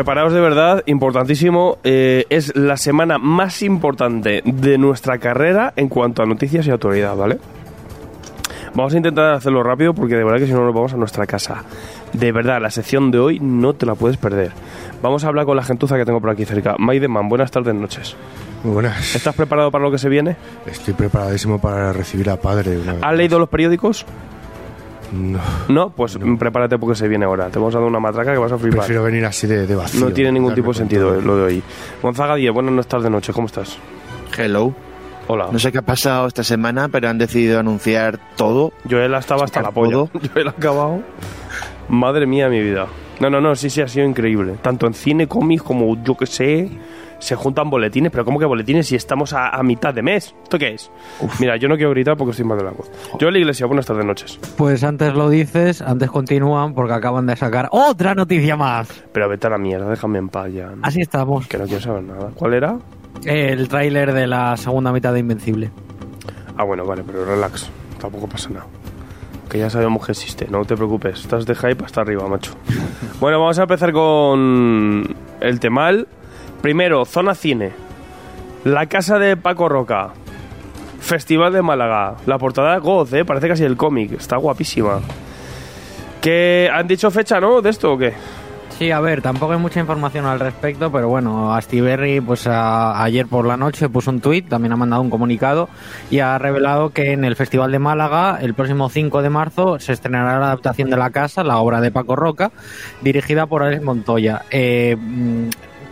preparaos de verdad, importantísimo. eh, es la semana más importante de nuestra carrera en cuanto a noticias y autoridad, ¿vale? Vamos a intentar hacerlo rápido porque de verdad que si no nos vamos a nuestra casa. De verdad, la sección de hoy no te la puedes perder. Vamos a hablar con la gentuza que tengo por aquí cerca. Maideman, buenas tardes, noches. Muy buenas. ¿Estás preparado para lo que se viene? Estoy preparadísimo para recibir a padre. Una ¿Has leído los periódicos? No. No, pues prepárate porque se viene ahora. Te vamos a dar una matraca que vas a flipar. Prefiero venir así de, de vacío. No tiene ningún tipo de sentido eh, lo de hoy. Gonzaga Díez, buenas tardes, noches, ¿cómo estás? Hello. Hola. No sé qué ha pasado esta semana, pero han decidido anunciar todo. Joel estaba hasta la polla. ¿Todo? Joel ha acabado. Madre mía, mi vida. No, no, no, sí, sí, ha sido increíble. Tanto en cine, cómics, como yo que sé, se juntan boletines. Pero ¿cómo que boletines si estamos a, a mitad de mes? ¿Esto qué es? Mira, yo no quiero gritar porque estoy mal de la voz. Joel Iglesia, buenas tardes, noches. Pues antes lo dices, antes continúan porque acaban de sacar otra noticia más. Pero vete a la mierda, déjame en paz ya. Así estamos. Que no quiero saber nada. ¿Cuál era? El tráiler de la segunda mitad de Invencible. Ah, bueno, vale, pero relax. Tampoco pasa nada. Que ya sabemos que existe, no te preocupes. Estás de hype hasta arriba, macho. bueno, vamos a empezar con el temal. Primero, zona cine. La casa de Paco Roca. Festival de Málaga. La portada Goz, ¿eh? Parece casi el cómic. Está guapísima. ¿Qué han dicho fecha, no? ¿De esto o qué? Sí, a ver, tampoco hay mucha información al respecto, pero bueno, Astiberri pues ayer por la noche puso un tuit, también ha mandado un comunicado y ha revelado que en el Festival de Málaga, el próximo 5 de marzo, se estrenará la adaptación de La Casa, la obra de Paco Roca, dirigida por Alex Montoya. Eh, mm,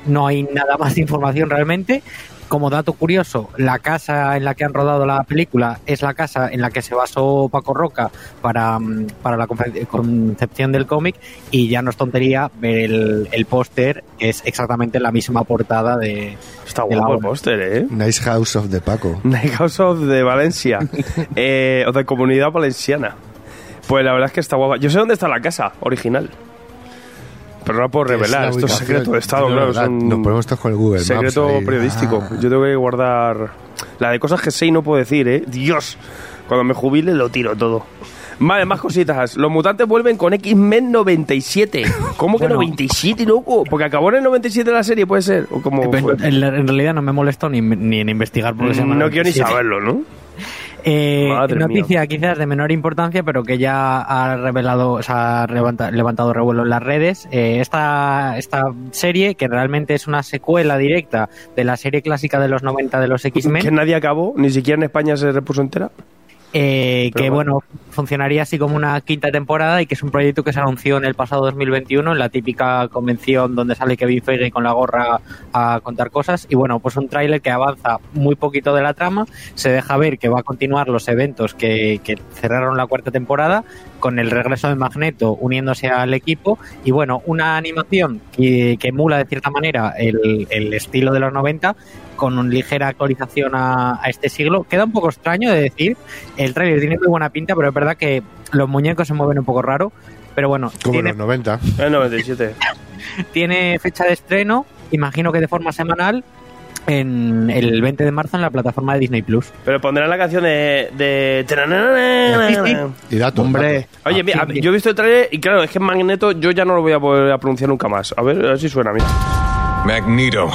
no hay nada más de información realmente. Como dato curioso, la casa en la que han rodado la película es la casa en la que se basó Paco Roca para, mm, para la conce- concepción del cómic y ya no es tontería ver el, el póster, que es exactamente la misma portada de... Está de guapo el póster, ¿eh? Nice House of the Paco. Night House of de Valencia. eh, o de Comunidad Valenciana. Pues la verdad es que está guapa. Yo sé dónde está la casa original. Pero no la puedo Es revelar. la Esto es secreto de Estado, No, claro. verdad, son Nos ponemos todos con el Google Maps secreto ahí. periodístico. Ah. Yo tengo que guardar. La de cosas que sé y no puedo decir, ¿eh? Dios. Cuando me jubile lo tiro todo. Vale, más cositas. Los mutantes vuelven con X-Men 97. ¿Cómo que Bueno. 97, loco? Porque acabó en el 97 la serie, puede ser. ¿O cómo En, fue? en- en realidad no me molesto ni, ni en investigar porque se llama No quiero ni 97. saberlo, ¿no? Eh, noticia quizás de menor importancia, pero que ya ha revelado, o sea, ha levanta- levantado revuelo en las redes. Eh, esta, esta serie, que realmente es una secuela directa de la serie clásica de los 90 de los Que X-Men, nadie acabó, ni siquiera en España se repuso entera. Eh, que bueno. bueno, funcionaría así como una quinta temporada y que es un proyecto que se anunció en el pasado 2021 en la típica convención donde sale Kevin Feige con la gorra a contar cosas y bueno, pues un tráiler que avanza muy poquito de la trama, se deja ver que va a continuar los eventos que, que cerraron la cuarta temporada con el regreso de Magneto uniéndose al equipo y bueno, una animación que, que emula de cierta manera el, el estilo de los 90 con una ligera actualización a, a este siglo. Queda un poco extraño de decir, el trailer tiene muy buena pinta, pero es verdad que los muñecos se mueven un poco raro. Pero bueno, Como tiene, los 90. En 97. tiene fecha de estreno, imagino que de forma semanal. en el 20 de marzo en la plataforma de Disney Plus. Pero pondrán la canción de... de... Y. Hombre. Oye, mira, yo he visto el trailer y claro, es que Magneto yo ya no lo voy a poder pronunciar nunca más. A ver, a ver si suena a mí. Magneto.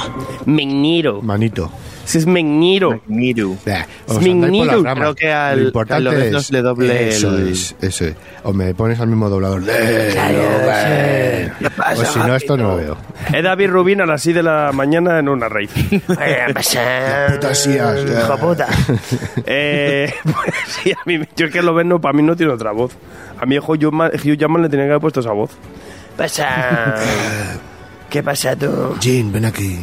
Magneto. Manito. Si es Magneto. Por las ramas. Creo que al- Lo importante es- le doble eso el- es, eso es. O me pones al mismo doblador. Eh, O si no, esto no lo veo. Es David Rubin a las 6 de la mañana en una rave. Putasías. Hijo puta. eh, pues sí, a mí, yo es que lo ven, no, para mí no tiene otra voz. A Hugh Jackman, Hugh Jackman le tenía que haber puesto esa voz. Pasa. ¿Qué pasa tú? Jean, ven aquí.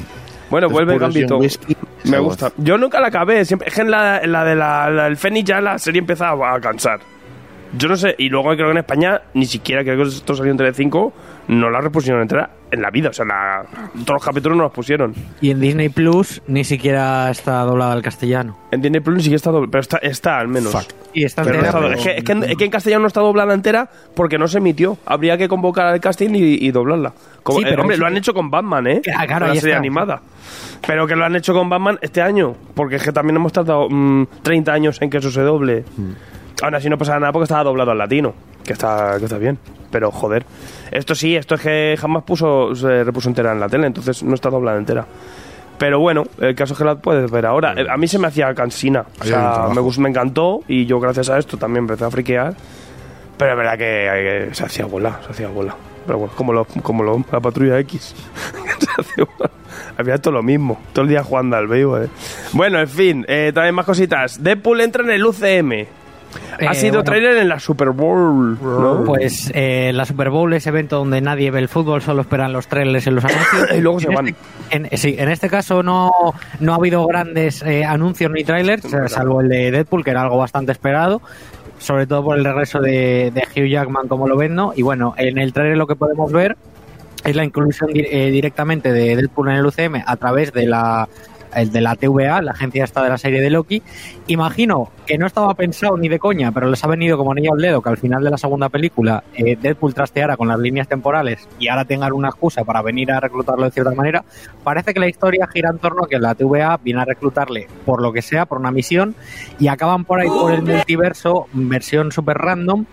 Bueno, Los vuelve Gambito. Whisky, Me gusta. Yo nunca la acabé. Siempre, es que en la, en la de la, la- el Fénix ya la serie empezaba a cansar. Yo no sé. Y luego creo que en España ni siquiera, creo que esto salió en Tele5, no la repusieron entera en la vida. O sea, la- todos los capítulos no los pusieron. Y en Disney Plus ni siquiera está doblada al castellano. En Disney Plus ni siquiera está doble, pero está, está al menos. Fuck. Y está Pero no entera, está doble. pero- es, que, es que en, es que en castellano no está doblada entera porque no se emitió. Habría que convocar al casting y, y doblarla. Como- Sí, eh, pero hombre, lo han hecho con Batman, ¿eh? Ah, claro, la serie está. animada. Pero que lo han hecho con Batman este año. Porque es que también hemos tardado mm, 30 años en que eso se doble. Aún así no pasa nada porque estaba doblado al latino. Que está, que está bien. Pero joder. Esto sí, esto es que jamás puso, se repuso entera en la tele. Entonces no está doblada entera. Pero bueno, el caso es que la puedes ver ahora. A mí se me hacía cansina. O sea, me, gust- me encantó y yo gracias a esto también empecé a friquear. Pero es verdad que, eh, se hacía bola, se hacía bola. Pero bueno, como, lo, como lo, la patrulla X. se hacía bola. Había todo lo mismo. Todo el día jugando al béisbol. eh. Bueno, en fin, eh, también más cositas. Deadpool entra en el UCM. Ha Eh, sido bueno. trailer en la Super Bowl. ¿no? Pues eh, la Super Bowl es evento donde nadie ve el fútbol, solo esperan los trailers en los anuncios. Y luego se En van. este- en- sí, en este caso no, no ha habido grandes eh, anuncios ni trailers, eh, salvo el de Deadpool, que era algo bastante esperado, sobre todo por el regreso de, de Hugh Jackman como lo ven, ¿no? Y bueno, en el trailer lo que podemos ver es la inclusión eh, directamente de Deadpool en el UCM a través de la el de la TVA, la agencia esta de la serie de Loki. Imagino que no estaba pensado ni de coña, pero les ha venido como niño al dedo que al final de la segunda película eh, Deadpool trasteara con las líneas temporales y ahora tengan una excusa para venir a reclutarlo de cierta manera. Parece que la historia gira en torno a que la TVA viene a reclutarle por lo que sea, por una misión, y acaban por ahí por el multiverso, versión super random,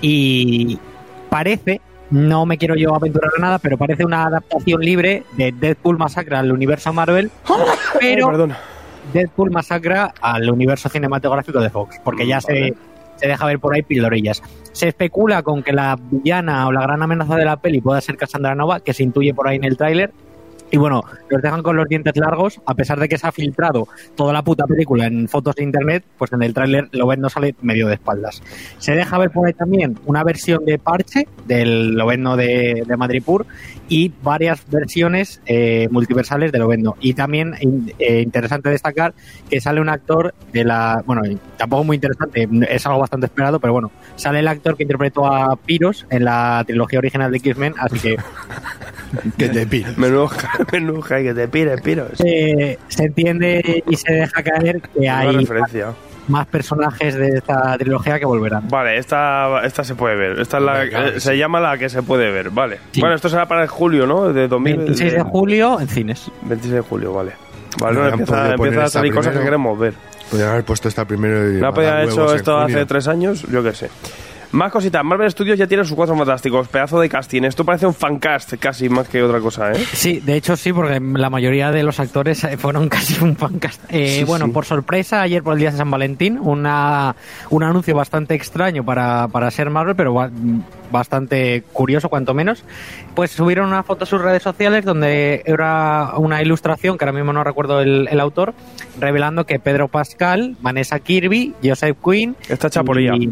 y parece, no me quiero yo aventurar a nada, pero parece una adaptación libre de Deadpool Masacre al universo Marvel, pero Ay. Deadpool Masacra al universo cinematográfico de Fox, porque ya se, se deja ver por ahí pildorillas. Se especula con que la villana o la gran amenaza de la peli pueda ser Cassandra Nova, que se intuye por ahí en el tráiler. Y bueno, los dejan con los dientes largos, a pesar de que se ha filtrado toda la puta película en fotos de internet, pues en el tráiler lo ven no sale medio de espaldas. Se deja ver por ahí también una versión de parche del Lovendo de, de Madripur y varias versiones eh, multiversales de Lovendo. Y también eh, interesante destacar que sale un actor de la. Bueno, tampoco muy interesante, es algo bastante esperado, pero bueno, sale el actor que interpretó a Pyros en la trilogía original de X-Men, así que Que te pira. Menudo, menudo que te pires, piros. eh, se entiende y se deja caer que Una hay referencia. más personajes de esta trilogía que volverán. Vale, esta, esta se puede ver. Esta es la, Venga, eh, sí. se llama la que se puede ver, vale. Sí. Bueno, esto será para el julio, ¿no? De 2000, 26 de julio en cines. 26 de julio, vale. Vale, No, empieza, empieza a salir cosas que queremos ver. Podrían haber puesto esta primero y. No podía mandar haber hecho esto hace tres años, yo qué sé. Más cositas, Marvel Studios ya tiene sus cuatro fantásticos, pedazo de casting. Esto parece un fancast casi más que otra cosa, ¿eh? Sí, de hecho sí, porque la mayoría de los actores eh, fueron casi un fancast. Eh, Sí, bueno, sí. por sorpresa, ayer por el día de San Valentín, una, un anuncio bastante extraño para, para ser Marvel, pero ba- bastante curioso cuanto menos. Pues subieron una foto a sus redes sociales donde era una ilustración, que ahora mismo no recuerdo el, el autor, revelando que Pedro Pascal, Vanessa Kirby, Joseph Quinn... Esta chaporía. y-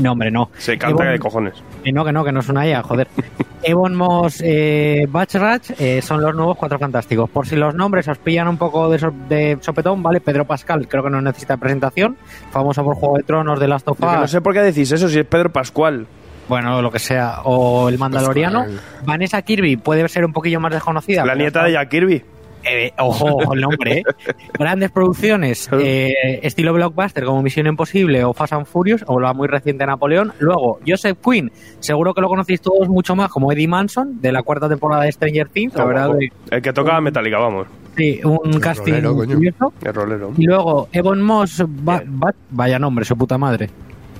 No, hombre, no. Se canta Ebon- de cojones. que no, que no, que no es una IA, joder. Ebon Moss, eh, Bachrach eh, son los nuevos cuatro fantásticos. Por si los nombres os pillan un poco de, so- de sopetón, ¿vale? Pedro Pascal creo que no necesita presentación. Famoso por Juego de Tronos, de Last of que no Us, sé por qué decís eso, si es Pedro Pascual. bueno, lo que sea. O El Mandaloriano. Vanessa Kirby puede ser un poquillo más desconocida. La nieta de Jack Kirby. Eh, ojo, ojo el nombre, ¿eh? Grandes producciones, eh, estilo blockbuster como Misión Imposible o Fast and Furious, o la muy reciente Napoleón. Luego, Joseph Quinn, seguro que lo conocéis todos mucho más como Eddie Manson, de la cuarta temporada de Stranger Things, la verdad. de- El que toca Metallica, vamos. Sí, un casting rolero, curioso. El rolero. Y luego Evan Moss, Ba- vaya nombre, su puta madre.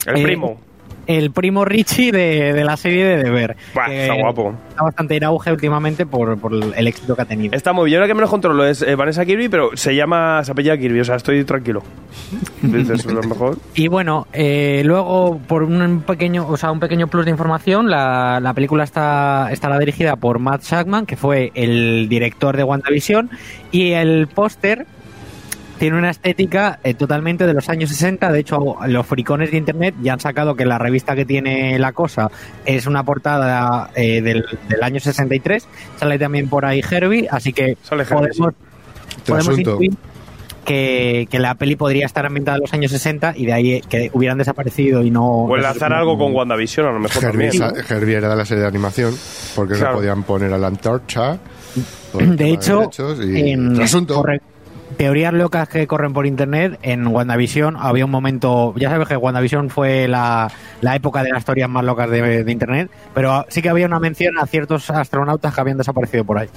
El Eh, primo. El primo Richie de, de la serie de Deber. Buah, está guapo. Está bastante en auge últimamente por, por el éxito que ha tenido. Está muy bien. Yo ahora que menos controlo es eh, Vanessa Kirby, pero se llama, se apellida Kirby, o sea, estoy tranquilo. Dices, lo mejor. Y bueno, eh, luego por un pequeño, o sea, un pequeño plus de información, la, la película está estará dirigida por Matt Shackman, que fue el director de WandaVision, y el póster tiene una estética eh, totalmente de los años 60. De hecho, los fricones de internet ya han sacado que la revista que tiene la cosa es una portada eh, del, del año 63. Sale también por ahí Herbie, así que Sale podemos, podemos intuir que, que la peli podría estar ambientada en los años 60 y de ahí que hubieran desaparecido y no... O enlazar algo con WandaVision, a lo mejor Herbie, también. sa- Herbie era de la serie de animación, porque Claro. no podían poner a la antorcha. De hecho, y en asunto. corre- teorías locas que corren por internet, en WandaVision había un momento, ya sabes que WandaVision fue la, la época de las historias más locas de, de internet, pero sí que había una mención a ciertos astronautas que habían desaparecido por ahí.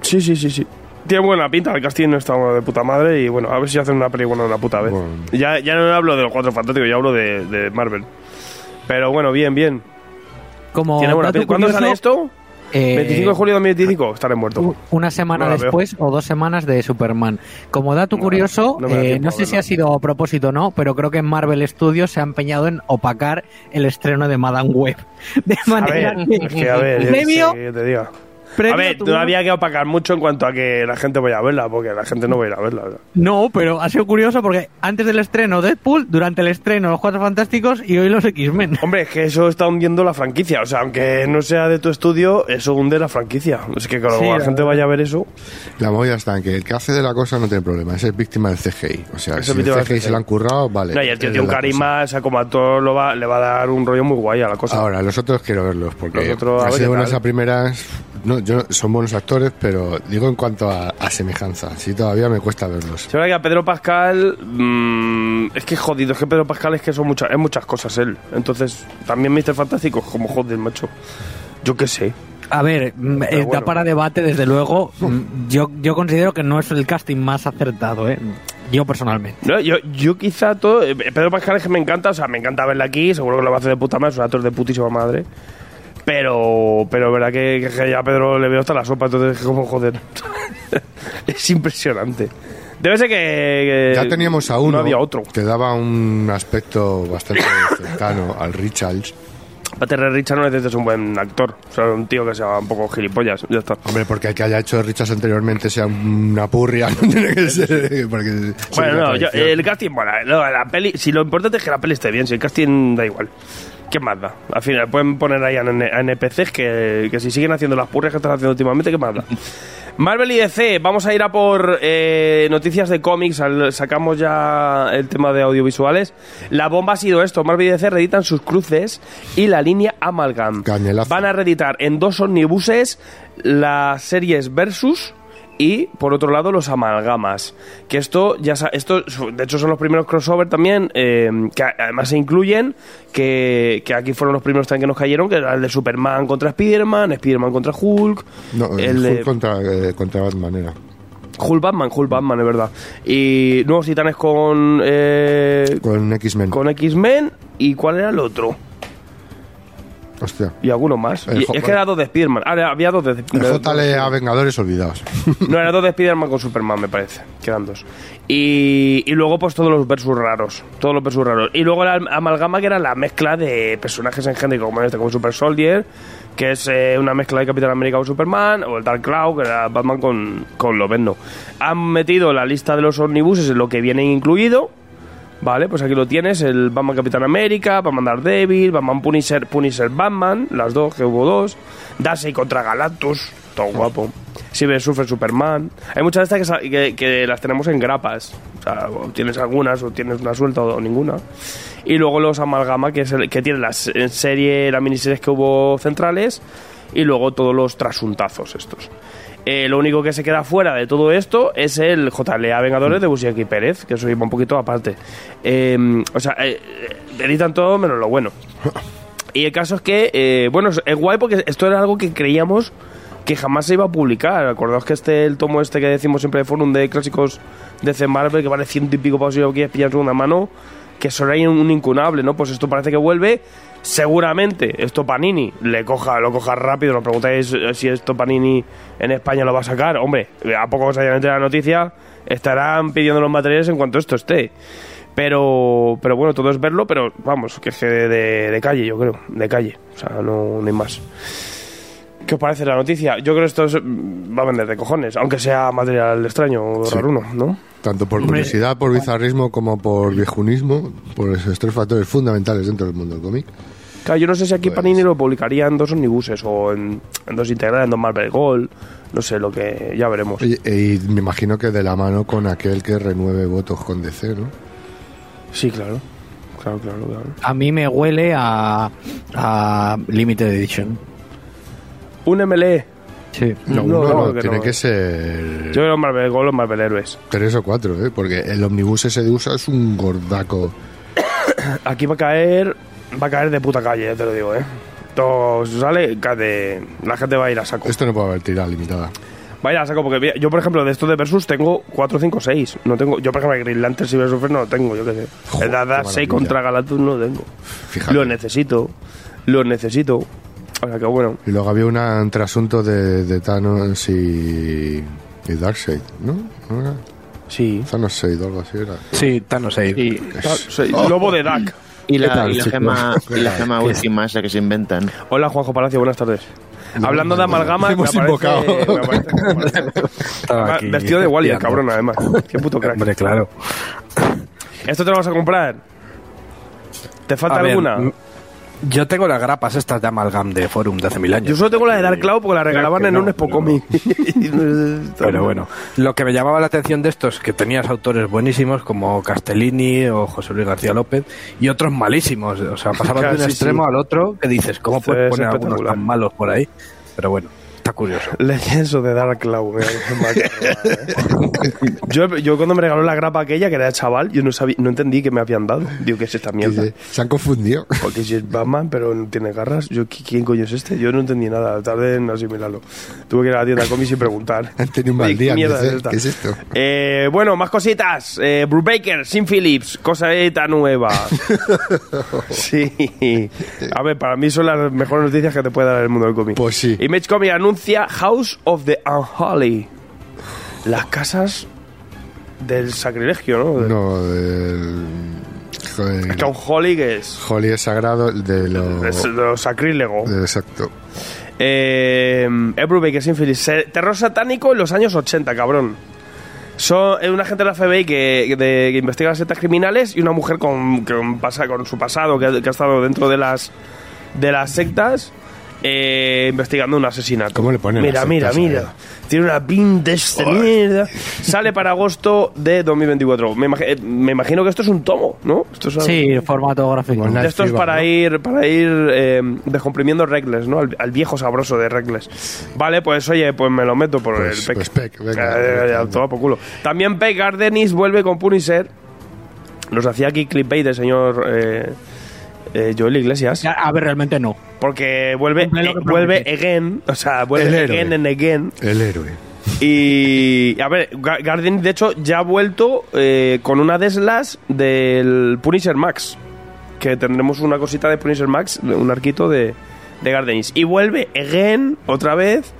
Sí, sí, sí, sí. Tiene buena pinta, el casting está de puta madre y bueno, a ver si hacen una peli buena una puta vez. Bueno. Ya, ya no hablo de los cuatro fantásticos, ya hablo de, de Marvel. Pero bueno, bien, bien. Como Tiene buena dato pinta. ¿Cuándo sale esto? Eh, 25 de julio de 2025, estaré muerto. Una semana No después o dos semanas de Superman. Como dato curioso, no eh, tiempo no a sé si ha sido a propósito o no, pero creo que Marvel Studios se ha empeñado en opacar el estreno de Madame Web. De A manera ver, que, es que a ver, sé qué te diga. Premio A ver, tuvo- todavía que opacar mucho en cuanto a que la gente vaya a verla, porque la gente no va a ir a verla. No, pero ha sido curioso porque antes del estreno Deadpool, durante el estreno Los Cuatro Fantásticos y hoy los X-Men. Hombre, es que eso está hundiendo la franquicia. O sea, aunque no sea de tu estudio, eso hunde la franquicia. Es que cuando Sí, la la gente verdad. vaya a ver eso. La movida está en que el que hace de la cosa no tiene problema, ese es víctima del CGI. O sea, Es si el CGI se lo han currado, vale. No, y el tío tiene un la cosa. carisma, o sea, como actor lo va, le va a dar un rollo muy guay a la cosa. Ahora, los otros quiero verlos, porque Los otros, así de buenas a primeras, no, yo, son buenos actores, pero digo en cuanto a, a semejanza, sí todavía me cuesta verlos. Se ve que a Pedro Pascal. mm, es que jodido, es que Pedro Pascal es que son muchas, es muchas cosas él. Entonces, también Mr. Fantástico, como joder, macho. Yo qué sé. A ver, mm, eh, da bueno. para debate, desde luego. Mm, Yo, yo considero que no es el casting más acertado, ¿eh? Yo personalmente. No, yo, yo quizá todo. eh, Pedro Pascal es que me encanta, o sea, me encanta verla aquí, seguro que lo va a hacer de puta madre, es un actor de putísima madre. Pero, pero verdad que, que ya a Pedro le veo hasta la sopa, entonces es como joder. es impresionante. Debe ser que. que Ya teníamos a uno No había otro. que daba un aspecto bastante cercano al Richards. Pater Richard no necesitas un buen actor, o sea, un tío que sea un poco gilipollas, ya está. Hombre, porque el que haya hecho Richards anteriormente sea una purria, no tiene que ser. Porque Bueno, no, yo- el casting, bueno, no, la peli, si lo importante es que la peli esté bien, si el casting da igual. ¿Qué más da? Al final pueden poner ahí a, NPCs que, que si siguen haciendo las purrias que están haciendo últimamente, ¿qué más da? Marvel y DC, vamos a ir a por eh, noticias de cómics, al- sacamos ya el tema de audiovisuales. La bomba ha sido esto, Marvel y DC reeditan sus cruces y la línea Amalgam. Cañelazo. Van a reeditar en dos omnibuses las series Versus y por otro lado los amalgamas que esto ya esto de hecho son los primeros crossover también eh, que además se incluyen que, que aquí fueron los primeros también que nos cayeron que era el de Superman contra Spiderman Spiderman contra Hulk No, el el de Hulk contra, eh, contra Batman era. Hulk Batman Hulk Batman es verdad y nuevos titanes con eh, Con X-Men. con X-Men y cuál era el otro Hostia. y alguno más El Y- J- es que era dos de Spiderman ah, había dos de, El de- JLA Vengadores olvidados. No, era dos de Spider-Man con Superman, me parece. Quedan dos. Y, y luego, pues todos los versus raros. Todos los versus raros. Y luego la amalgama, que era la mezcla de personajes en género, como este, como Super Soldier, que es eh, una mezcla de Capitán América con Superman, o el Dark Cloud, que era Batman con, con Lobezno. Han metido la lista de los omnibuses en lo que viene incluido. Vale, pues aquí lo tienes, el Batman Capitán América, Batman Daredevil, Batman Punisher, Punisher Batman, las dos, que hubo dos, Darkseid contra Galactus, todo guapo, Cyber Surfer Superman, hay muchas de estas que, que, que las tenemos en grapas, o sea, o tienes algunas, o tienes una suelta o, ninguna, y luego los Amalgama, que, es el, que tiene las en serie, las miniseries que hubo centrales, y luego todos los trasuntazos estos. Eh, lo único que se queda fuera de todo esto es el JLA Vengadores de Busiek Pérez, que eso iba un poquito aparte. Eh, o sea, eh, eh, editan todo menos lo bueno. Y el caso es que, eh, bueno, es, guay porque esto era algo que creíamos que jamás se iba a publicar. Acordaos que este, el tomo este que decimos siempre de Forum de clásicos de C Marvel, que vale ciento y pico para si lo quieres pillar en mano, que eso era un incunable, ¿no? Pues esto parece que vuelve. Seguramente esto Panini le coja, lo coja rápido. Nos preguntáis si esto Panini en España lo va a sacar. Hombre, a poco que se hayan enterado la noticia, estarán pidiendo los materiales en cuanto esto esté. Pero, pero bueno, todo es verlo, pero vamos, que es de- de calle, yo creo, de calle. O sea, no, no hay más. ¿Qué os parece la noticia? Yo creo que esto es- va a vender de cojones, aunque sea material extraño o raruno, ¿no? Tanto por curiosidad, por bizarrismo, como por viejunismo, por esos tres factores fundamentales dentro del mundo del cómic. Claro, yo no sé si aquí Pues- Panini lo publicaría en dos omnibuses o en, en dos integrales, en dos Marvel Gold, no sé, lo que ya veremos. Y, y me imagino que de la mano con aquel que renueve votos con DC, ¿no? Sí, claro. Claro, claro, claro. A mí me huele a, a Limited Edition. Un MLE. Sí. No, No, uno no, tiene no. que ser Yo creo Marvel Gold o Marvel Héroes. tres o cuatro, ¿eh? Porque el omnibus ese de USA es un gordaco. Aquí va a caer, va a caer de puta calle, ya te lo digo, ¿eh? Todo sale, de- la gente va a ir a saco. Esto no puede haber tirada limitada. Va a ir a saco porque yo, por ejemplo, de esto de Versus tengo 4, 5, 6. No tengo, yo, por ejemplo, Green Lantern y Versus no lo tengo, yo qué sé. Joder, el Dada qué 6 maravilla. contra Galactus no lo tengo. Fíjate. Lo necesito, lo necesito. Que bueno. Y luego había una- un trasunto de, de Thanos y, y Darkseid, ¿no? ¿No era? Sí. Thanos 6 o algo así era. Sí, Thanos 6. Y, sí, Lobo de Dak. Y la, tal, y la gema, y la gema última esa que se inventan. Hola, Juanjo Palacio, buenas tardes. Hablando de amalgama, me Hemos invocado. Vestido de Wally, el cabrón, además. Qué puto crack. Hombre, claro. ¿Esto te lo vas a comprar? ¿Te falta A alguna? Yo tengo las grapas estas de Amalgam de Forum de hace mil años. Yo solo tengo la de Dark Cloud porque la regalaban en no, un Expo pero- bueno, lo que me llamaba la atención de estos, que tenías autores buenísimos como Castellini o José Luis García López y otros malísimos. O sea, pasaban de un extremo sí. al otro que dices, ¿cómo puedes es poner algunos tan malos por ahí? Pero bueno, está curioso. Lienzo de Dark Cloud. ¿eh? yo, yo cuando me regaló la grapa aquella, que era de chaval, yo no sabía, no entendí que me habían dado. Digo, ¿qué es esta mierda? Se han confundido. Porque si es Batman, pero no tiene garras, yo, ¿qui- ¿quién coño es este? Yo no entendí nada, tardé en asimilarlo. Tuve que ir a la tienda de cómics y preguntar. Han tenido un mal ¿Qué día. es esta? ¿Qué es esto? Eh, bueno, más cositas. Eh, Brubaker, Sin Phillips, cosita nueva. sí. A ver, para mí son las mejores noticias que te puede dar el mundo del cómic. Pues sí. Image Comics anuncia House of the Unholy. Las casas del sacrilegio, ¿no? No, del. Joder, Es que Unholy que es, Holly es sagrado de lo. es lo sacrílego. de- exacto. Eh, Phillips. Se- Terror satánico en los años 80, cabrón. Son un agente de la FBI que, de- que investiga las sectas criminales y una mujer con, con, pasa, con su pasado que, ha- que ha estado dentro de las de las sectas eh, investigando un asesinato. ¿Cómo le ponen Mira, mira, mira. Tiene una pinta esta mierda. Sale para agosto de 2024. Me, eh, me imagino que esto es un tomo, ¿no? Esto es algo- Sí, formato gráfico. Bueno, estos Archiva, para ¿no? ir para ir eh, descomprimiendo regles, ¿no? Al, al viejo sabroso de regles. Vale, pues oye, pues me lo meto por Pues- el PEC. pues PEC, venga. Eh, toma por culo. También PEC Gardenis vuelve con Punisher. Nos hacía aquí clickbait del señor eh, eh, Joel Iglesias. Ya, A ver, realmente no. Porque vuelve, eh, vuelve again. O sea, El vuelve again and again. El héroe. Y a ver, Garden de hecho ya ha vuelto eh, con una de las del Punisher Max. Que tendremos una cosita de Punisher Max, un arquito de, de Gardenis. Y vuelve again, otra vez,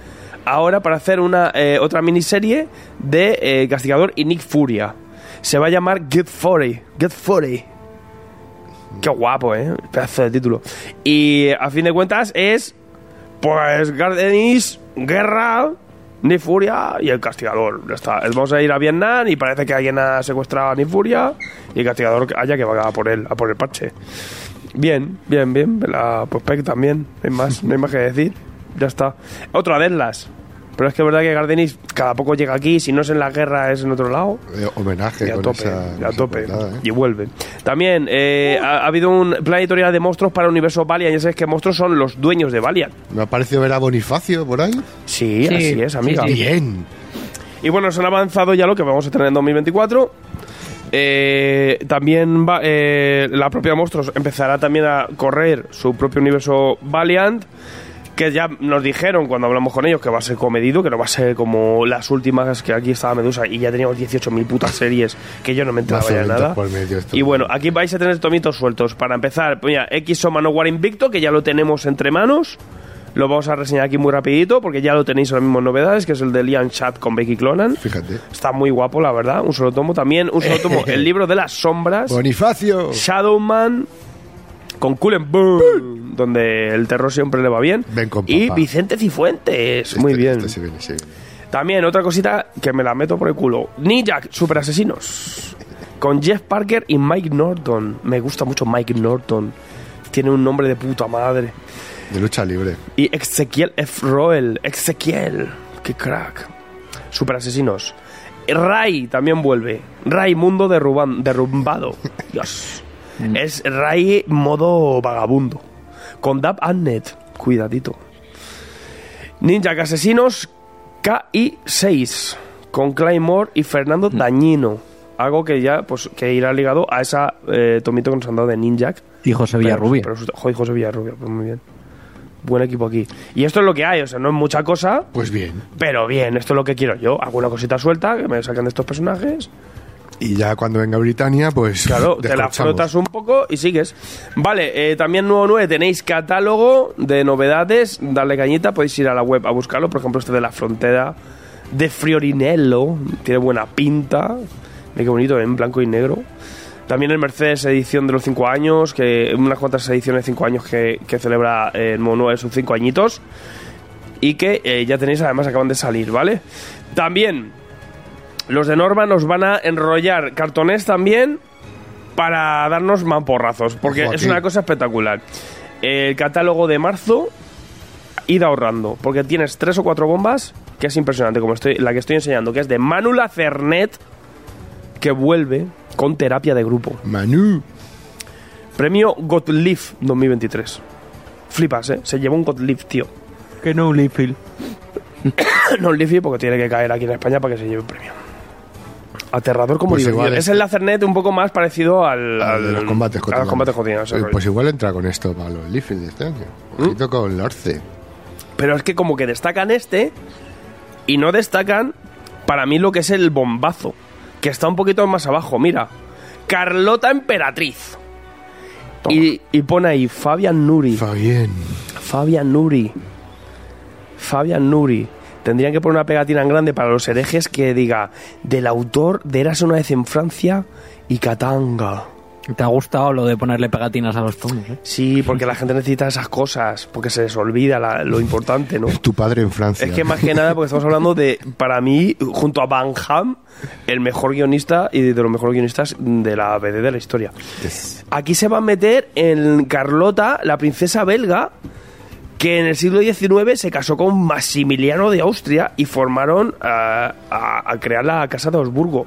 ahora para hacer una eh, otra miniserie de eh, Castigador y Nick Furia. Se va a llamar Get Fury. Get Fury. Qué guapo, ¿eh? Pedazo de título. Y a fin de cuentas es, pues, Gardenis, Guerra, Ni Furia y el Castigador. Ya está. Vamos a ir a Vietnam y parece que alguien ha secuestrado a Ni Furia y el Castigador haya que va a por él, a por el parche. Bien, bien, bien. La, Peck también. No hay más, no hay más que decir. Ya está. Otra de las. Pero es que es verdad que Gardenis cada poco llega aquí. Si no es en la guerra, es en otro lado. Eh, homenaje Y a con tope, esa, y a tope. portada, ¿eh? Y vuelve. También eh, ha, ha habido un plan editorial de monstruos para el universo Valiant. Ya sabes que monstruos son los dueños de Valiant. Me ha parecido ver a Bonifacio por ahí. Sí, Sí, así es, amiga. sí, Bien. Y bueno, nos han avanzado ya lo que vamos a tener en 2024. Eh, también va, eh, la propia Monstruos empezará también a correr su propio universo Valiant. Que ya nos dijeron cuando hablamos con ellos que va a ser comedido, que no va a ser como las últimas que aquí estaba Medusa y ya teníamos 18.000 putas series que yo no me enteraba ya nada. medio. Y bueno, aquí vais a tener tomitos sueltos. Para empezar, mira, X Invicto, que ya lo tenemos entre manos. Lo vamos a reseñar aquí muy rapidito porque ya lo tenéis ahora mismo en novedades, que es el de Liam Chat con Becky Clonan. Fíjate. Está muy guapo, la verdad. Un solo tomo también. Un solo tomo. El libro de las sombras. Bonifacio. Shadowman con Cullen Boom, donde el terror siempre le va bien. Ven con y. Vicente Cifuentes. muy Este- bien. este viene, viene. También otra cosita que me la meto por el culo. Ninja Super Asesinos. Con Jeff Parker y Mike Norton. Me gusta mucho Mike Norton. Tiene un nombre de puta madre. De lucha libre. Y Ezequiel F. Roel. Ezequiel. Qué crack. Super Asesinos. Ray también vuelve. Ray Mundo derruban- derrumbado. Dios. Es Ray modo vagabundo. Con Dab Annet. Cuidadito. Ninja Asesinos KI6. Con Claymore y Fernando Dañino. Algo que ya, pues, que irá ligado a esa eh, tomito que nos han dado de Ninja. Y José Pero- Villarrubia. Pero, joder, José Villarrubia, pues muy bien. Buen equipo aquí. Y esto es lo que hay, o sea, no es mucha cosa, Pues bien. pero bien, esto es lo que quiero yo. Alguna cosita suelta que me sacan de estos personajes. Y ya cuando venga Britannia, pues. Claro, te la frotas un poco y sigues. Vale, eh, también nuevo 9 tenéis catálogo de novedades. Darle cañita, podéis ir a la web a buscarlo. Por ejemplo, este de la frontera de Friorinello. Tiene buena pinta. Mira qué bonito, en blanco y negro. También el Mercedes edición de los 5 años, que unas cuantas ediciones de 5 años que, que celebra el nuevo 9 sus 5 añitos. Y que eh, ya tenéis, además, acaban de salir, ¿vale? También los de Norma nos van a enrollar cartones también para darnos mamporrazos, porque Ojo es una cosa espectacular. El catálogo de marzo, id ahorrando, porque tienes tres o cuatro bombas, que es impresionante, como estoy, la que estoy enseñando, que es de Manula Cernet, que vuelve con terapia de grupo. Manu. Premio Gottlieb 2023. Flipas, ¿eh? Se lleva un Gottlieb, tío. Que no, Liefeld. no el Liffey porque tiene que caer aquí en España para que se lleve el premio. Aterrador como Pues igual Es el Lacernet un poco más parecido al, Al de los combates a los cotidianos. combates cotidianos. Pues igual entra con esto para los Leafs de este año. ¿Mm? Ojito con Lorce. Pero es que como que destacan este y no destacan para mí lo que es el bombazo, que está un poquito más abajo. Mira, Carlota Emperatriz. Y, y pone ahí Fabian Nuri. Fabián. Fabian Nuri. Fabian Nuri. Tendrían que poner una pegatina en grande para los herejes que diga del autor de Eras una vez en Francia y Katanga. ¿Te ha gustado lo de ponerle pegatinas a los tomos? eh? Sí, porque la gente necesita esas cosas, porque se les olvida la- lo importante, ¿no? Es tu padre en Francia. Es que más que nada porque estamos hablando de, para mí, junto a Van Ham, el mejor guionista y de los mejores guionistas de la BD de la historia. Aquí se va a meter en Carlota, la princesa belga, que en el siglo XIX se casó con Maximiliano de Austria y formaron a, a- crear la Casa de Habsburgo.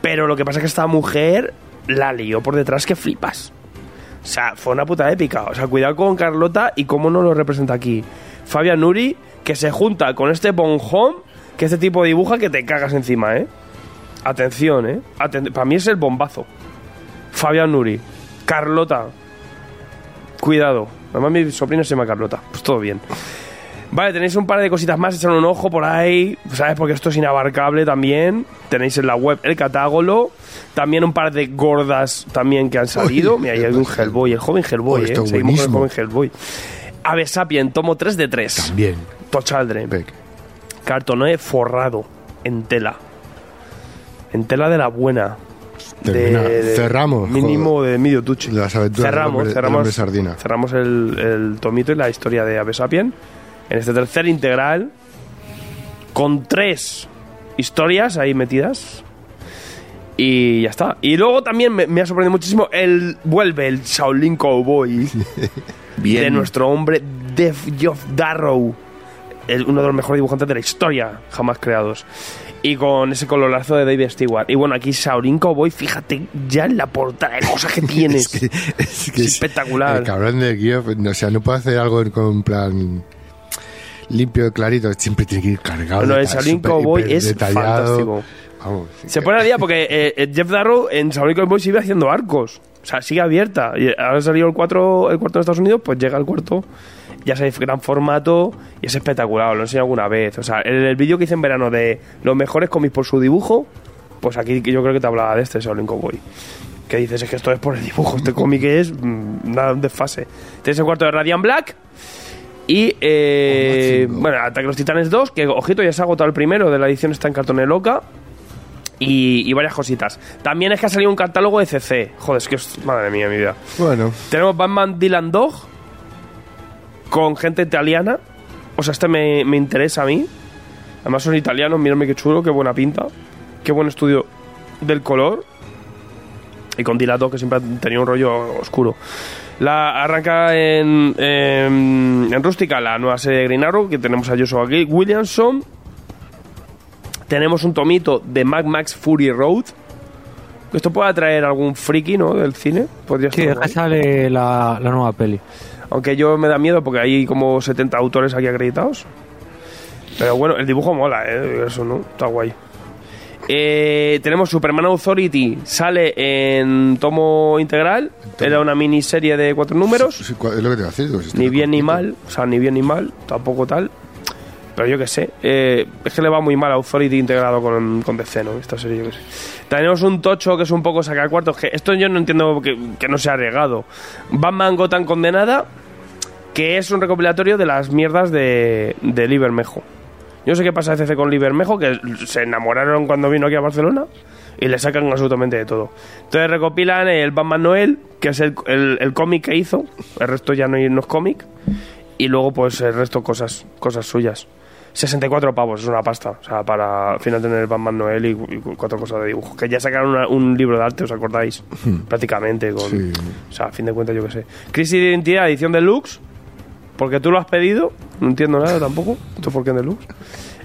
Pero lo que pasa es que esta mujer la lió por detrás que flipas. O sea, fue una puta épica. O sea, cuidado con Carlota y cómo no lo representa aquí. Fabian Nuri, que se junta con este Bonhom, que este tipo dibuja que te cagas encima, ¿eh? Atención, ¿eh? Para mí es el bombazo. Fabian Nuri. Carlota. Cuidado. Además mi sobrina se llama Carlota. Pues todo bien. Vale, tenéis un par de cositas más, echar un ojo por ahí, ¿sabes? Porque esto es inabarcable también. Tenéis en la web el catálogo. También un par de gordas también que han salido. Uy, Mira, ahí hay un. Hellboy, el joven Hellboy, Oh, ¿eh? Seguimos con el joven Hellboy. Ave Sapien, tomo 3 de 3. También. Tochaldre. Cartoné forrado en tela. En tela de la buena. Termina. Cerramos, Mínimo de medio tuche. Las aventuras del cerramos, hombre- cerramos, hombre sardina. cerramos el, el tomito y la historia de Ave Sapien en este tercer integral con tres historias ahí metidas y ya está. Y luego también me, me ha sorprendido muchísimo el vuelve el Shaolin Cowboy Bien. de nuestro hombre Def Geoff Darrow, el- uno de los mejores dibujantes de la historia jamás creados. Y con ese colorazo de David Stewart. Y bueno, aquí Shaolin Cowboy, fíjate ya en la portada de cosas que tienes. Es que, es que Es espectacular. El cabrón de Geoff, no, o sea, no puede hacer algo con plan limpio clarito, siempre tiene que ir cargado. Bueno, de el súper, Cowboy es detallado. fantástico. vamos. Se que- pone al día porque eh, eh, Jeff Darrow en Sabrina Boy sigue haciendo arcos. O sea, sigue abierta. Y ahora ha salido el, cuatro, el cuarto de Estados Unidos, pues llega el cuarto. Ya sabéis, gran formato y es espectacular. Os lo he enseñado alguna vez. O sea, en el vídeo que hice en verano de los mejores cómics por su dibujo, pues aquí yo creo que te hablaba de este, Shaolin Cowboy. Que dices, es que esto es por el dibujo. Este cómic es mm, nada, un desfase. Tienes el cuarto de Radiant Black. Y, eh, Oh, bueno, Ataque a los Titanes 2, que ojito, ya se ha agotado el primero de la edición está en cartón loca. Y, y varias cositas. También es que ha salido un catálogo de CC. Joder, es que es. Madre mía, mi vida. Bueno, Tenemos Batman Dylan Dog con gente italiana. O sea, este me, me interesa a mí. Además son italianos, mírame qué chulo, qué buena pinta. Qué buen estudio del color. Y con Dylan Dog, que siempre ha tenido un rollo oscuro. La arranca en, en, en rústica la nueva serie de Green Arrow, que tenemos a Joshua aquí. Williamson. Tenemos un tomito de Mad Max Fury Road. Esto puede atraer algún friki, ¿no? Del cine. Podría Sí, guay. sale la, la nueva peli. Aunque yo me da miedo porque hay como 70 autores aquí acreditados. Pero bueno, el dibujo mola, ¿eh? Eso, ¿no? Está guay. Eh, tenemos Superman Authority. Sale en tomo integral. Era una miniserie de cuatro números. sí, es lo que te iba a decir. Ni bien ni mal. O sea, ni bien ni mal. Tampoco tal. Pero yo qué sé. eh, es que le va muy mal a Authority integrado con, con DC, ¿no? Esta serie, yo qué sé. Tenemos un tocho que es un poco sacar cuartos. Que esto yo no entiendo que, que no se ha arriesgado. Batman Gotham Condenada. Que es un recopilatorio de las mierdas de, de Libermejo. Yo sé qué pasa DC con Libermejo, que se enamoraron cuando vino aquí a Barcelona y le sacan absolutamente de todo. Entonces recopilan el Batman Noel, que es el, el- el cómic que hizo, el resto ya no, no es cómic, y luego pues el resto cosas, cosas suyas. 64 pavos, es una pasta, o sea, para al final tener el Batman Noel y, y cuatro cosas de dibujo. Que ya sacaron una- un libro de arte, ¿os acordáis? Prácticamente, con, Sí. o sea, a fin de cuentas, yo qué sé. Crisis de Identidad, edición deluxe, porque tú lo has pedido, no entiendo nada tampoco. ¿Esto por qué en deluxe?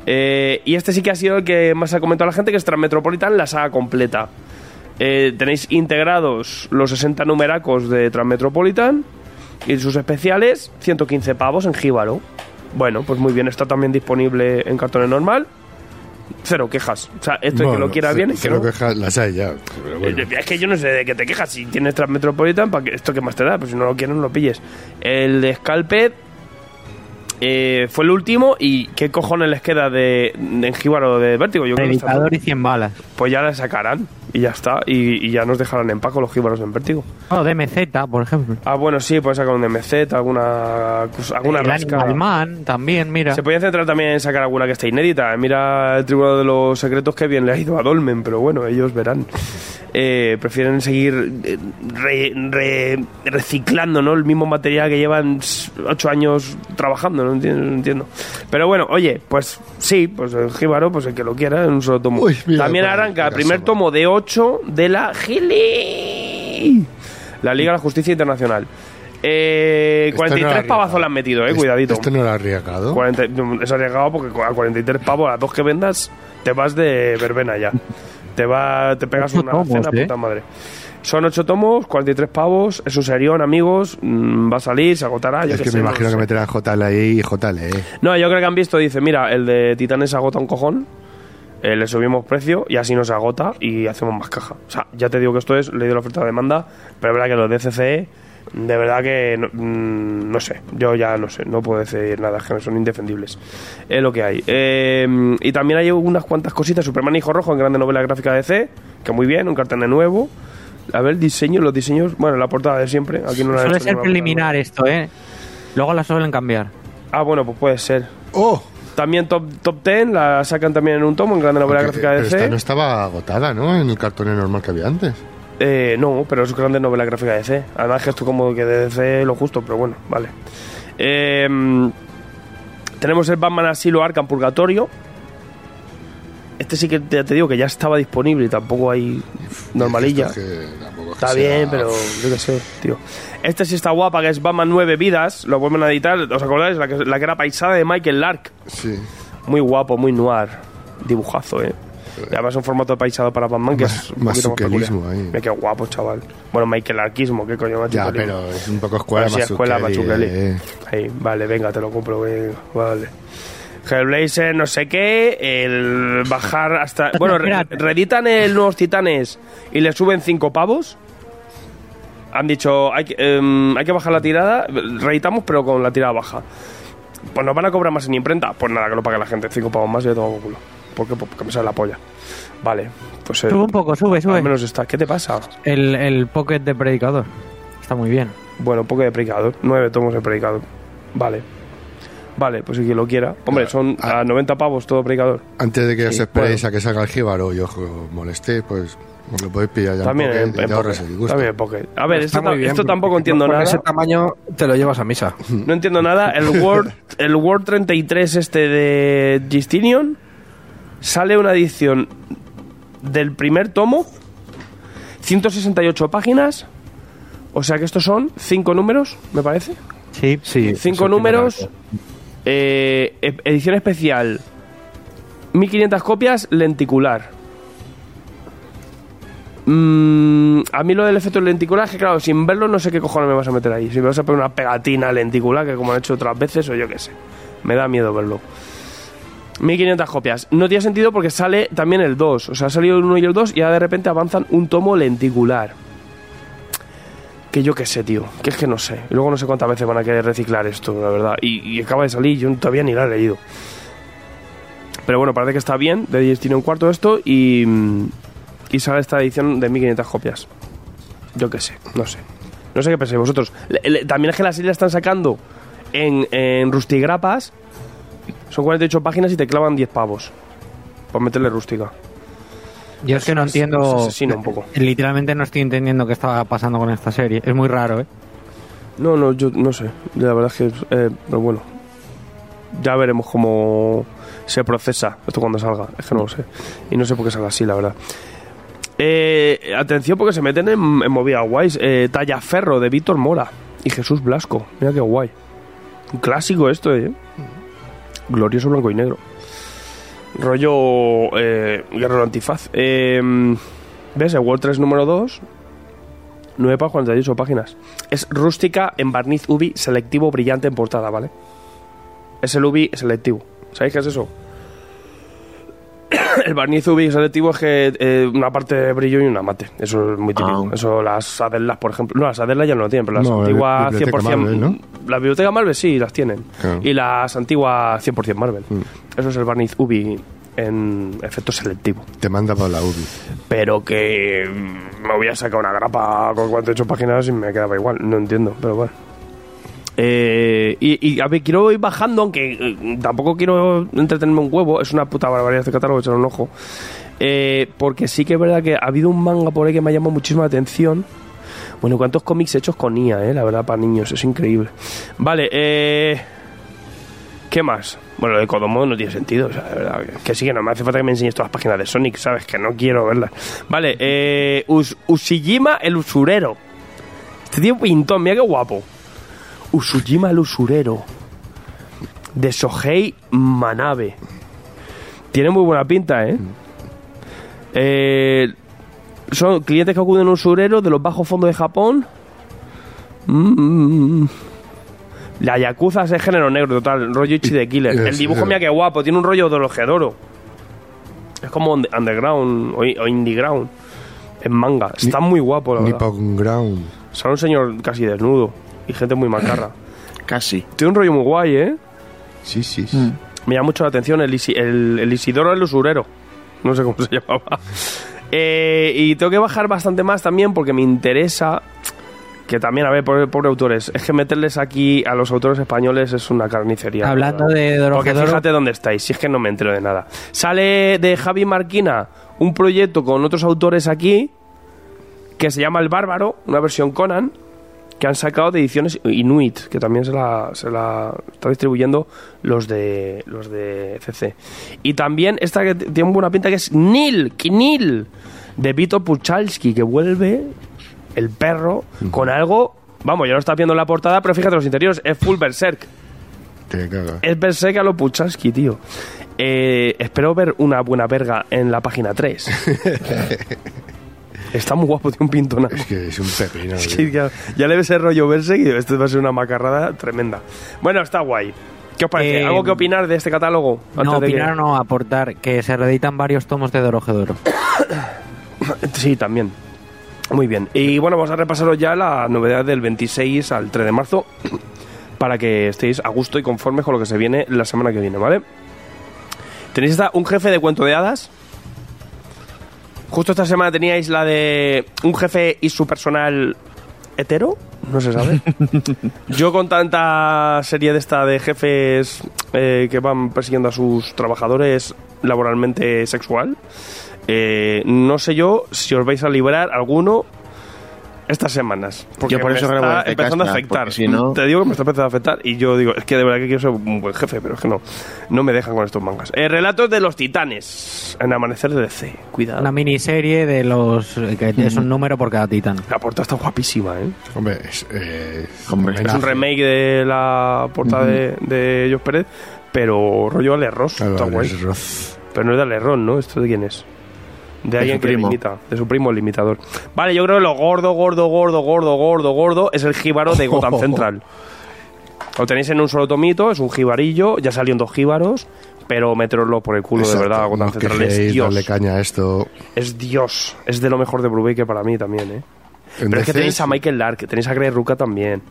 Eh, y este sí que ha sido el que más ha comentado la gente, que es Transmetropolitan, la saga completa. Eh, tenéis integrados los 60 numeracos de Transmetropolitan y sus especiales, 115 pavos en Jíbaro. Bueno, pues muy bien, está también disponible en cartones normal. Cero quejas. O sea, esto el que lo quiera bien. que cero no- quejas las hay ya. pero bueno. eh, Es que yo no sé de qué te quejas. Si tienes Transmetropolitan, ¿para qué? ¿esto qué más te da? Pues si no lo quieres, no lo pilles. El de Scalped eh, fue el último. ¿Y qué cojones les queda de, de Enjíbaro de Vértigo? Yo Predicador y 100 balas. pues ya le sacarán. Y ya está. Y, y ya nos dejarán en paz con los Jíbaros en Vértigo. No, DMZ, por ejemplo. Ah, bueno, sí, puedes sacar un DMZ, alguna, alguna el rasca. Man también, mira. Se podía centrar también en sacar alguna que esté inédita. Mira el Tribunal de los Secretos que bien le ha ido a Dolmen, pero bueno, ellos verán. Eh, prefieren seguir eh, re- re- reciclando ¿no? el mismo material que llevan ocho años trabajando, no entiendo, no entiendo. Pero bueno, oye, pues sí, pues el Jíbaro, pues el que lo quiera, en un solo tomo. Uy, mira, también ahí, arranca el primer tomo de 8 de la Gili. La Liga de la Justicia Internacional. Eh, Este no 43 era pavazos le han metido, eh, Este- cuidadito. Este no era arriesgado. 40 es arriesgado porque a 43 pavos, a las dos que vendas, te vas de verbena ya. Te va, te pegas una cena ¿eh? puta madre. Son 8 tomos, 43 pavos, es un serión, amigos. mm, Va a salir, se agotará. yo es que me no imagino que sé. meterán JLI y JLE. No, yo creo que han visto, dice, mira, el de Titanes se agota un cojón, eh, le subimos precio y así no se agota y hacemos más caja. O sea, ya te digo que esto es ley de la oferta de demanda, pero es verdad que los de CCE, de verdad que no, mm, no sé, yo ya no sé, no puedo decir nada, que son indefendibles. Es lo que hay. Eh, y también hay unas cuantas cositas, Superman Hijo Rojo en grande novela gráfica DC, que muy bien, un cartel de nuevo. A ver, diseño, los diseños, bueno, la portada de siempre, aquí no la Suele ser preliminar esto, ¿eh? Luego la suelen cambiar. Ah, bueno, pues puede ser. ¡Oh! También Top, top 10 la sacan también en un tomo, en grande novela Porque- gráfica de pero esta DC. no estaba agotada, ¿no? En el cartón normal que había antes. Eh, no, pero es grande novela gráfica de DC. Además que esto como que de DC lo justo, pero bueno, vale. Eh, tenemos el Batman Asilo Arkham Purgatorio. Este sí que ya te digo que ya estaba disponible y tampoco hay normalilla. Es que tampoco es que Está sea- bien, pero yo qué sé, tío. Este sí está guapa, que es Batman 9 vidas. Lo vuelven a editar, ¿os acordáis? La que, la que era paisada de Michael Lark. Sí. Muy guapo, muy noir. Dibujazo, eh. Y además un formato de paisado para Batman que Más- es un más masuquelismo peculiar. ahí. Mira qué guapo, chaval. Bueno, Michael Arquismo, qué coño. Ya, pero es un poco escuela sí, escuela Mazzucchelli. eh. Ahí, vale, venga, te lo compro, venga, vale. Hellblazer, no sé qué, el bajar hasta... Bueno, re- reeditan el Nuevos Titanes y le suben cinco pavos. Han dicho, hay que, em, hay que bajar la tirada, reeditamos pero con la tirada baja. Pues nos van a cobrar más en imprenta. Pues nada, que lo pague la gente, cinco pavos más y yo tomo culo. ¿Por qué? Porque me sale la polla. Vale, pues... eh, Sube un poco, sube, al sube. menos está. ¿Qué te pasa? El, el Pocket de Predicador. Está muy bien. Bueno, un poco de predicador. Nueve tomos de predicador. Vale. Vale, pues si quien lo quiera. Hombre, son Ah. a 90 pavos todo predicador. Antes de que os esperéis bueno. a que salga el jíbaro y os molesté, pues lo podéis pillar ya También en Pocket en el. También en Pocket. A ver, esto, bien, tampoco entiendo nada. ese tamaño te lo llevas a misa. No entiendo nada. El Word, el Word 33 este de Justinian sale una edición del primer tomo, 168 páginas. O sea que estos son cinco números, me parece. Sí. Sí. Cinco números, eh, edición especial, 1500 copias, lenticular. Mm, a mí lo del efecto lenticular es que, claro, sin verlo no sé qué cojones me vas a meter ahí. Si me vas a poner una pegatina lenticular, que como han hecho otras veces, o yo qué sé. Me da miedo verlo. 1500 copias. No tiene sentido porque sale también el 2. O sea, ha salido el 1 y el 2 y ahora de repente avanzan un tomo lenticular. Que yo qué sé, tío. Que es que no sé. Y luego no sé cuántas veces van a querer reciclar esto, la verdad. Y, acaba de salir, yo todavía ni lo he leído. Pero bueno, parece que está bien. De tiene un cuarto esto y, mm, y sale esta edición de 1500 copias. Yo qué sé, no sé. No sé qué pensáis vosotros. También es que la serie la están sacando en, en rustigrapas. Son 48 páginas y te clavan 10 pavos. Por meterle rústica. Yo es que no entiendo. un poco. Literalmente no estoy entendiendo qué estaba pasando con esta serie. Es muy raro, ¿eh? No, no, yo no sé. La verdad es que. eh, pero bueno. Ya veremos cómo se procesa esto cuando salga. Es que no lo sé. Y no sé por qué salga así, la verdad. Eh, atención porque se meten en, en movidas guays. Eh, Tallaferro de Víctor Mora y Jesús Blasco. Mira qué guay. Un clásico esto, ¿eh? Glorioso blanco y negro. Rollo eh, Guerrero Antifaz. Eh, ¿Ves? El World 3 número 2. 9 para 48 páginas. Es rústica en barniz UV selectivo brillante en portada, ¿vale? Es el UV selectivo. ¿Sabéis qué es eso? el barniz UV selectivo es que eh, una parte de brillo y una mate. Eso es muy típico. Ah. Eso las Adelas, por ejemplo. No, las Adelas ya no lo tienen, pero las No, antiguas biblioteca 100%. Marvel, ¿no? Las bibliotecas Marvel sí, las tienen. Claro. Y las antiguas 100% Marvel. Mm. Eso es el barniz UV en efecto selectivo Te manda por la UBI. pero que mm, me voy a sacar una grapa con 48 páginas y me quedaba igual, no entiendo, pero bueno. Eh, y, y, a ver, quiero ir bajando, aunque eh, tampoco quiero entretenerme un huevo, es una puta barbaridad este catálogo, echar un ojo. Eh, porque sí que es verdad que ha habido un manga por ahí que me ha llamado muchísimo la atención. Bueno, ¿cuántos cómics hechos con IA, eh? La verdad, para niños, es increíble. Vale, eh... ¿Qué más? Bueno, lo de Kodomo no tiene sentido, o sea, verdad. que- sí, que no me hace falta que me enseñes todas las páginas de Sonic, ¿sabes? Que no quiero verlas. Vale, eh... Us- Ushijima el usurero. Este tío pintón, mira qué guapo. Usujima el usurero. De Sohei Manabe. Tiene muy buena pinta, ¿eh? Eh, son clientes que acuden a un usurero de los bajos fondos de Japón. Mm. La Yakuza es el género negro, total. Rollo Ichi de Killer. El dibujo, mira qué guapo. Tiene un rollo de Oro. Es como under- underground o, o indie ground. En manga. Está muy guapo, la verdad. Nippon Ground. Sale un señor casi desnudo. Y gente muy macarra. Casi. Tiene un rollo muy guay, ¿eh? Sí, sí, sí. Mm. Me llama mucho la atención el, Isi- el, el Isidoro el usurero. No sé cómo se llamaba. Eh, y tengo que bajar bastante más también porque me interesa que también, a ver, pobre, pobre autores, es que meterles aquí a los autores españoles es una carnicería. la Hablando verdad. de Porque Dorohedoro, fíjate dónde estáis, si es que no me entero de nada. Sale de Javi Marquina un proyecto con otros autores aquí que se llama El Bárbaro, una versión Conan, que han sacado de ediciones Inuit, que también se la, se la está distribuyendo los de los de CC. Y también esta que tiene buena pinta que es Nil, Kinil, de Vito Puchalski, que vuelve el perro con algo, vamos, ya lo estás viendo en la portada, pero fíjate los interiores, es full berserk. Te caga. Es berserk a lo Puchalski, tío. Eh, espero ver una buena verga en la página 3. Está muy guapo, tiene un pintonazo. Es que es un pepino. Es que ya, ya le ves el rollo verse y esto va a ser una macarrada tremenda. Bueno, está guay. ¿Qué os parece? Eh, ¿Algo que opinar de este catálogo? No, de que- opinar o no, aportar que se reeditan varios tomos de Dorojedoro. Sí, también. Muy bien. Y bueno, vamos a repasaros ya la novedad del 26 al 3 de marzo para que estéis a gusto y conformes con lo que se viene la semana que viene, ¿vale? Tenéis esta, un jefe de cuento de hadas. Justo esta semana teníais la de un jefe y su personal hetero, no se sabe. Yo con tanta serie de esta de jefes eh, que van persiguiendo a sus trabajadores laboralmente sexual, eh, no sé yo si os vais a librar alguno estas semanas. Porque Yo por me eso está revuelve empezando a afectar. si no- Te digo que me está empezando a afectar y yo digo, es que de verdad que quiero ser un buen jefe, pero es que no, no me dejan con estos mangas. Eh, relatos de los titanes en Amanecer de DC. Cuidado. Una miniserie de los. que es un número por cada titán. La portada está guapísima, ¿eh? Hombre, es, eh, Hombre, Es un remake de la portada de, de Jos Pérez, pero rollo Ale Ross. Claro, está guay. Pero no es de Ale Ross, ¿no? ¿Esto de quién es? De, alguien que primo. limita, de su primo el limitador. Vale, yo creo que lo gordo, gordo, gordo, gordo, gordo, gordo es el jíbaro de Gotham Central. Lo tenéis en un solo tomito, es un jibarillo, ya salió en dos jíbaros, pero meteroslo por el culo Exacto, de verdad. no Gotham Central es Dios. darle caña a esto. Es Dios. Es de lo mejor de Brubaker para mí también, ¿eh? Pero es que tenéis a. Michael Lark, tenéis a Greg Ruca también.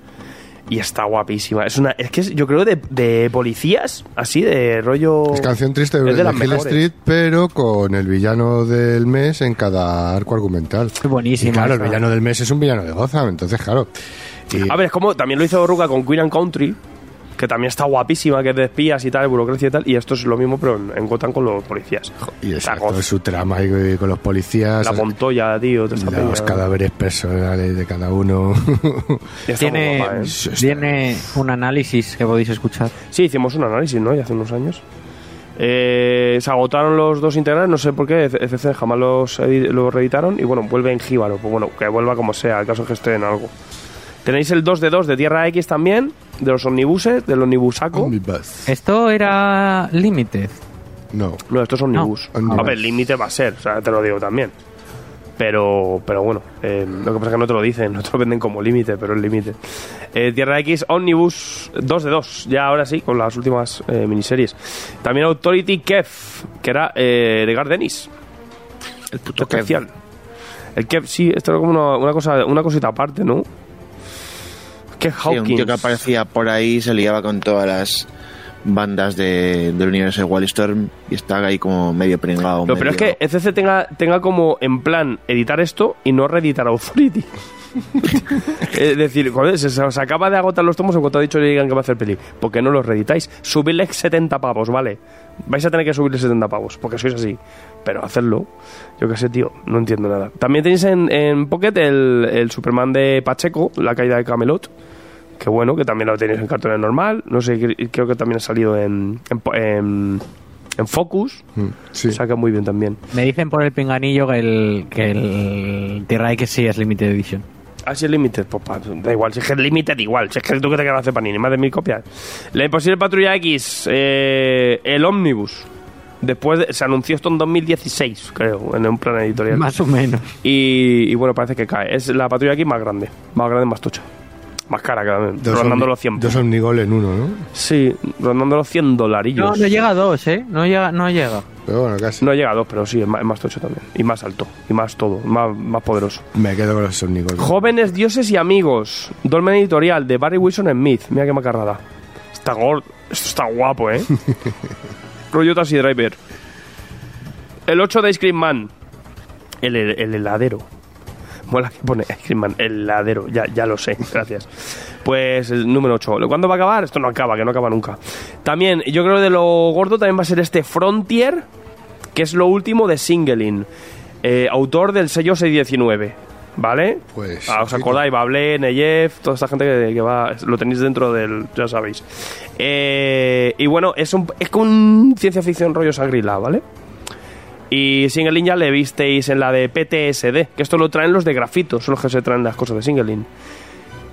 Y está guapísima. Es una, es que es- yo creo de, de policías, así de rollo. Es canción triste Es de, de las Hill. Street, pero con el villano del mes en cada arco argumental. Y claro, el esa. villano del mes es un villano de Gotham, entonces, claro. Y- A ver, es como también lo hizo Ruca con Queen and Country, que también está guapísima, que es de espías y tal, burocracia y tal. Y esto es lo mismo, pero en, en Gotham con los policías. y es su trama y, con los policías. La Montoya, tío. los peña. cadáveres personales de cada uno. Tiene, guapa, ¿eh? Tiene un análisis que podéis escuchar. Sí, hicimos un análisis, ¿no? Ya hace unos años. Eh, se agotaron los dos integrales, no sé por qué, FC jamás los, los reeditaron y bueno, vuelve en Jíbaro, pues bueno, que vuelva como sea, el caso es que esté en algo. Tenéis el 2 de 2 de Tierra X también, de los omnibuses, del omnibusaco. Omnibus. Esto era Limited. No. No, esto es omnibus. No, omnibus. A ver, el límite va a ser, o sea, te lo digo también. Pero, pero bueno, eh, lo que pasa es que no te lo dicen, no te lo venden como límite, pero es límite. Eh, Tierra X Omnibus 2 de 2, ya ahora sí, con las últimas eh, miniseries. También Authority Kev, que era eh, de Gardenis. El puto Kev. especial. El Kev, sí, esto era como una, una cosa, una cosita aparte, ¿no? Kev Sí, un Hawkins. tío que aparecía por ahí se liaba con todas las bandas de, del universo de Wildstorm y estaba ahí como medio pringado. No, pero es medio- que ECC tenga, tenga como en plan editar esto y no reeditar Authority. es decir, joder, se, se os acaba de agotar los tomos en cuanto ha dicho digan que va a hacer peli. ¿Por qué no los reeditáis? Subirle 70 pavos, vale. Vais a tener que subirle 70 pavos, porque sois así. Pero hacerlo, yo qué sé, tío, no entiendo nada. También tenéis en, en Pocket el, el Superman de Pacheco, la caída de Camelot. Que bueno, que también lo tenéis en cartones normal. No sé, cre- creo que también ha salido en, en, en, en Focus. Mm, Sí. Saca muy bien también. Me dicen por el pinganillo que el, que el Tierra X sí es Limited Edition. Así es Limited, pues da igual, si es que es Limited igual, si es que tú que te quedas hacer panini, más de mil copias. La imposible patrulla X, eh, el Omnibus. Después de- se anunció esto en 2016, creo, en un plan editorial. Más o menos. Y, y bueno, parece que cae. Es la patrulla X más grande, más grande, más tocha. Más cara, Dos rondando los 100. Dos Omnigol en uno, ¿no? Sí, rondando los 100 dolarillos. No, no llega a dos, ¿eh? No llega. No llega. Pero bueno, casi. No llega a dos, pero sí, es más, es más tocho también. Y más alto, y más todo, más, más poderoso. Me quedo con los Omnigol. Jóvenes dioses y amigos. Dolmen editorial de Barry Wilson Smith. Mira qué macarrada. Está gordo. Esto está guapo, ¿eh? Rollo Taxi Driver. El 8 de Ice Cream Man. El, el- el heladero. Mola que pone Ice Cream Man. El heladero. Ya, ya lo sé. Gracias. Pues el número 8. ¿Cuándo va a acabar? Esto no acaba, que no acaba nunca. También, yo creo de lo gordo también va a ser este Frontier. Que es lo último de Singling. Eh, autor del sello 619. ¿Vale? Pues, Ah, ¿Os acordáis? Bablé, Neyev, toda esta gente que, que va. Lo tenéis dentro del. Ya sabéis. Eh, y bueno, es, un, es con ciencia ficción rollo Sangrila, ¿vale? Y Singelin ya le visteis en la de PTSD, que esto lo traen los de grafito, son los que se traen las cosas de Singelin.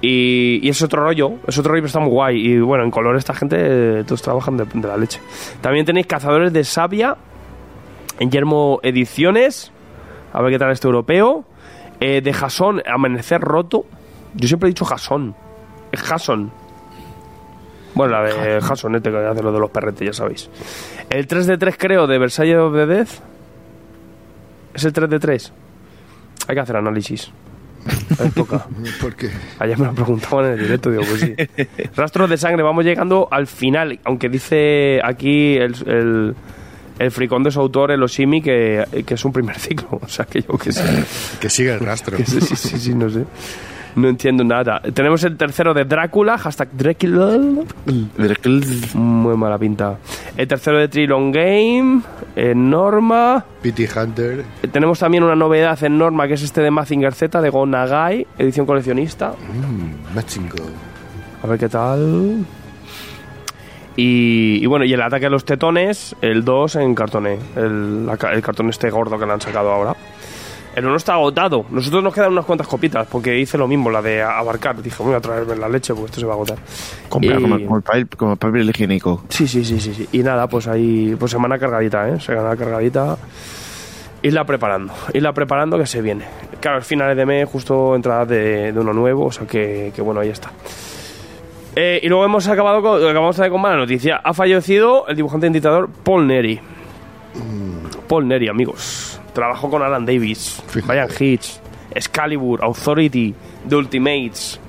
Y, y es otro rollo, es otro rollo, pero está muy guay. Y bueno, en color esta gente, todos trabajan de, de la leche. También tenéis Cazadores de Sabia, en Yermo Ediciones, a ver qué tal este europeo. Eh, de Jason, Amanecer Roto. Yo siempre he dicho Jason. Es Jason. Bueno, la de Hassonete, que hace lo de los perretes, ya sabéis. El 3 de 3, creo, de Versailles of the Death. ¿Es el 3 de 3? Hay que hacer análisis. Toca. Porque Ayer me lo preguntaban en el directo, digo, pues sí. Rastros de sangre, vamos llegando al final, aunque dice aquí el, el, el fricón de su autor, el Oshimi, que, que es un primer ciclo. O sea, que yo que sé. que sigue el rastro. Que sí, sí, sí, sí, no sé. No entiendo nada. Tenemos el tercero de Drácula, hashtag Drácula. Muy mala pinta. El tercero de Trilon Game, en Norma. Pity Hunter. Eh, Tenemos también una novedad en Norma, que es este de Mazinger Z, de Go Nagai, edición coleccionista. Mm, Machingo. A ver qué tal. Y, y bueno, y el ataque a los tetones, el 2 en cartoné. El, el cartón este gordo que le han sacado ahora. El 1 está agotado. Nosotros nos quedan unas cuantas copitas, porque hice lo mismo, la de abarcar. Dije, voy a traerme la leche, porque esto se va a agotar. Compra Y- como, como el papel, como el papel higiénico. Sí, sí, sí, sí, sí. Y nada, pues ahí, pues semana cargadita, ¿eh? Semana cargadita. Irla preparando, irla preparando que se viene. Claro, es finales de mes, justo entrada de, de uno nuevo, o sea que, que bueno, ahí está. Eh, y luego hemos acabado con, acabamos de con mala noticia. Ha fallecido el dibujante y editador Paul Neri. Paul Neri, amigos. Trabajó con Alan Davis, Fíjate. Brian Hitch, Excalibur, Authority, The Ultimates.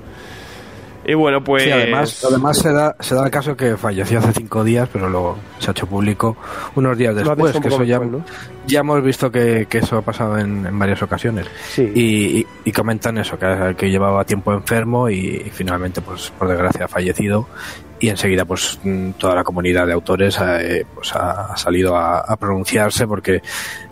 Y bueno, pues. Sí, además, además se, da, se da el caso que falleció hace cinco días, pero luego se ha hecho público unos días después, que eso ya, ya hemos visto que, que eso ha pasado en, en varias ocasiones. Sí. Y, y- y comentan eso, que, que llevaba tiempo enfermo y, y finalmente, pues por desgracia, ha fallecido. Y enseguida, pues toda la comunidad de autores eh, pues, ha, salido a, pronunciarse porque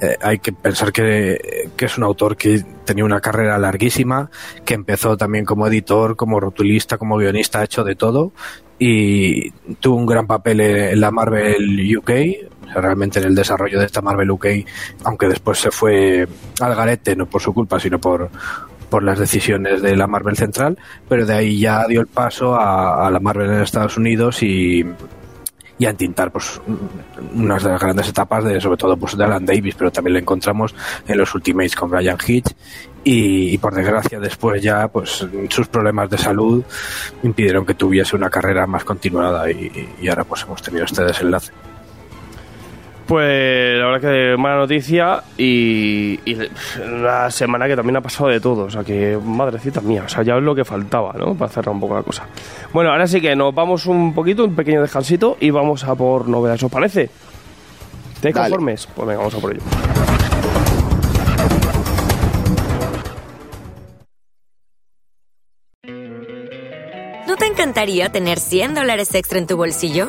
eh, hay que pensar que, que es un autor que tenía una carrera larguísima, que empezó también como editor, como rotulista, como guionista, ha hecho de todo y tuvo un gran papel en la Marvel UK, realmente en el desarrollo de esta Marvel UK, aunque después se fue al garete, no por su culpa, sino por, por las decisiones de la Marvel Central, pero de ahí ya dio el paso a, la Marvel en Estados Unidos y, a entintar pues unas de las grandes etapas de sobre todo pues de Alan Davis pero también lo encontramos en los Ultimates con Brian Hitch y, y por desgracia después ya pues sus problemas de salud impidieron que tuviese una carrera más continuada y, y ahora pues hemos tenido este desenlace Pues la verdad que mala noticia y, y una semana que también ha pasado de todo, o sea que madrecita mía, o sea ya es lo que faltaba, ¿no? Para cerrar un poco la cosa. Bueno, ahora sí que nos vamos un poquito, un pequeño descansito y vamos a por novedades, ¿os parece? ¿Te Dale. conformes? Pues venga, vamos a por ello. ¿No te encantaría tener 100 dólares extra en tu bolsillo?